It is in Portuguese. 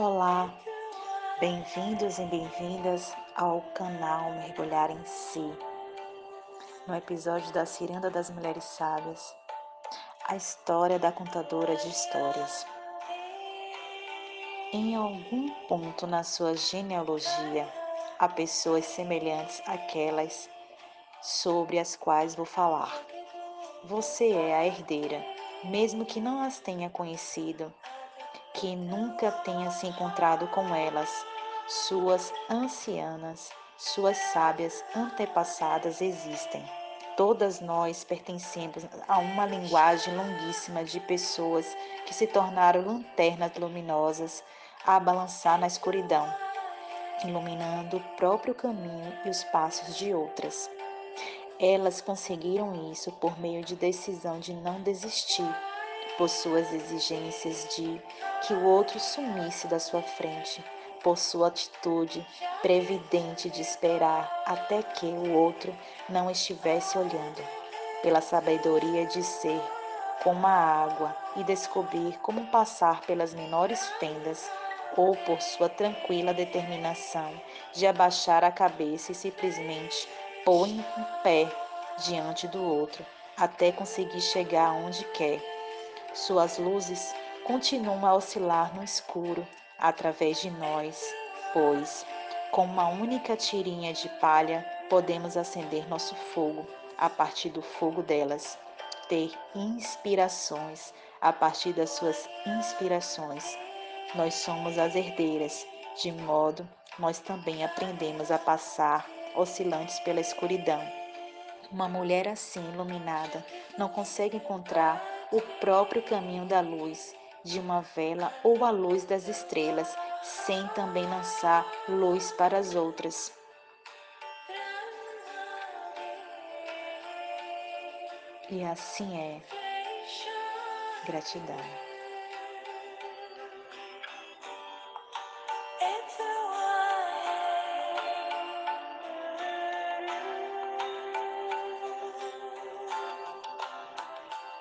Olá, bem-vindos e bem-vindas ao canal Mergulhar em Si. No episódio da Ciranda das Mulheres Sábias, a história da contadora de histórias. Em algum ponto na sua genealogia, há pessoas semelhantes àquelas sobre as quais vou falar. Você é a herdeira, mesmo que não as tenha conhecido que nunca tenha se encontrado com elas, suas ancianas, suas sábias antepassadas existem. Todas nós pertencemos a uma linguagem longuíssima de pessoas que se tornaram lanternas luminosas a balançar na escuridão, iluminando o próprio caminho e os passos de outras. Elas conseguiram isso por meio de decisão de não desistir por suas exigências de que o outro sumisse da sua frente, por sua atitude previdente de esperar até que o outro não estivesse olhando, pela sabedoria de ser como a água e descobrir como passar pelas menores fendas, ou por sua tranquila determinação de abaixar a cabeça e simplesmente pôr em pé diante do outro, até conseguir chegar onde quer suas luzes continuam a oscilar no escuro através de nós, pois, com uma única tirinha de palha, podemos acender nosso fogo a partir do fogo delas, ter inspirações a partir das suas inspirações. Nós somos as herdeiras, de modo nós também aprendemos a passar oscilantes pela escuridão. Uma mulher assim iluminada não consegue encontrar o próprio caminho da luz, de uma vela ou a luz das estrelas, sem também lançar luz para as outras. E assim é. Gratidão. Então,